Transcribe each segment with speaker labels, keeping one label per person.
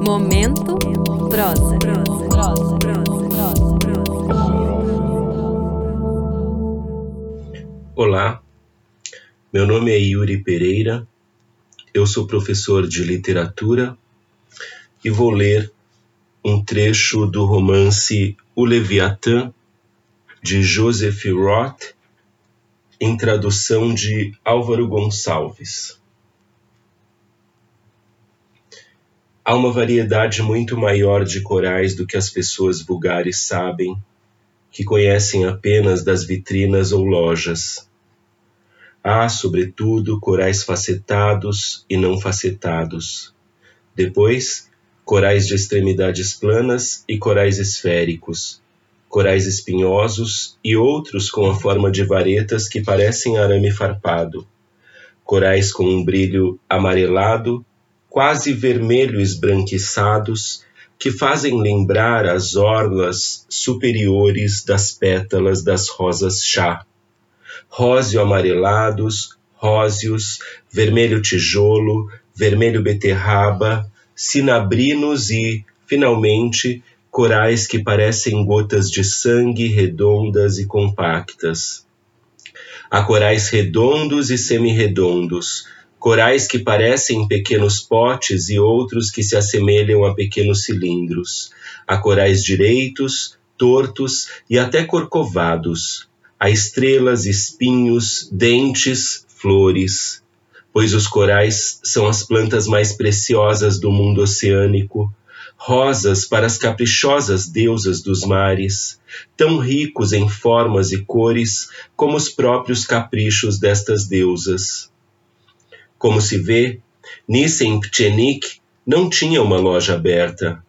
Speaker 1: Momento prosa.
Speaker 2: Olá, meu nome é Yuri Pereira, eu sou professor de literatura e vou ler um trecho do romance O Leviatã, de Joseph Roth, em tradução de Álvaro Gonçalves. Há uma variedade muito maior de corais do que as pessoas vulgares sabem, que conhecem apenas das vitrinas ou lojas. Há, sobretudo, corais facetados e não facetados. Depois, corais de extremidades planas e corais esféricos, corais espinhosos e outros com a forma de varetas que parecem arame farpado, corais com um brilho amarelado, quase vermelho esbranquiçados, que fazem lembrar as orlas superiores das pétalas das rosas chá. Róseo amarelados, róseos, vermelho tijolo, vermelho beterraba, cinabrinos e, finalmente, corais que parecem gotas de sangue redondas e compactas. Há corais redondos e semi-redondos, corais que parecem pequenos potes e outros que se assemelham a pequenos cilindros. Há corais direitos, tortos e até corcovados. Há estrelas, espinhos, dentes, flores. Pois os corais são as plantas mais preciosas do mundo oceânico, rosas para as caprichosas deusas dos mares, tão ricos em formas e cores como os próprios caprichos destas deusas. Como se vê, Nissen Pchenik não tinha uma loja aberta.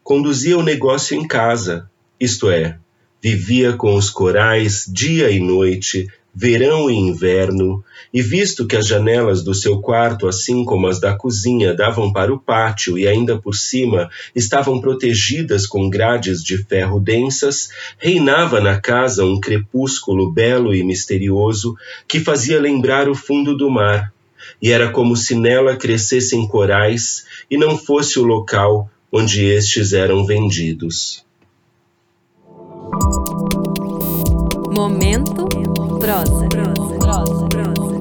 Speaker 2: Conduzia o negócio em casa, isto é, vivia com os corais dia e noite, verão e inverno, e visto que as janelas do seu quarto, assim como as da cozinha, davam para o pátio e ainda por cima estavam protegidas com grades de ferro densas, reinava na casa um crepúsculo belo e misterioso que fazia lembrar o fundo do mar, e era como se nela crescessem corais e não fosse o local onde estes eram vendidos.
Speaker 1: Momento prosa. prosa. prosa.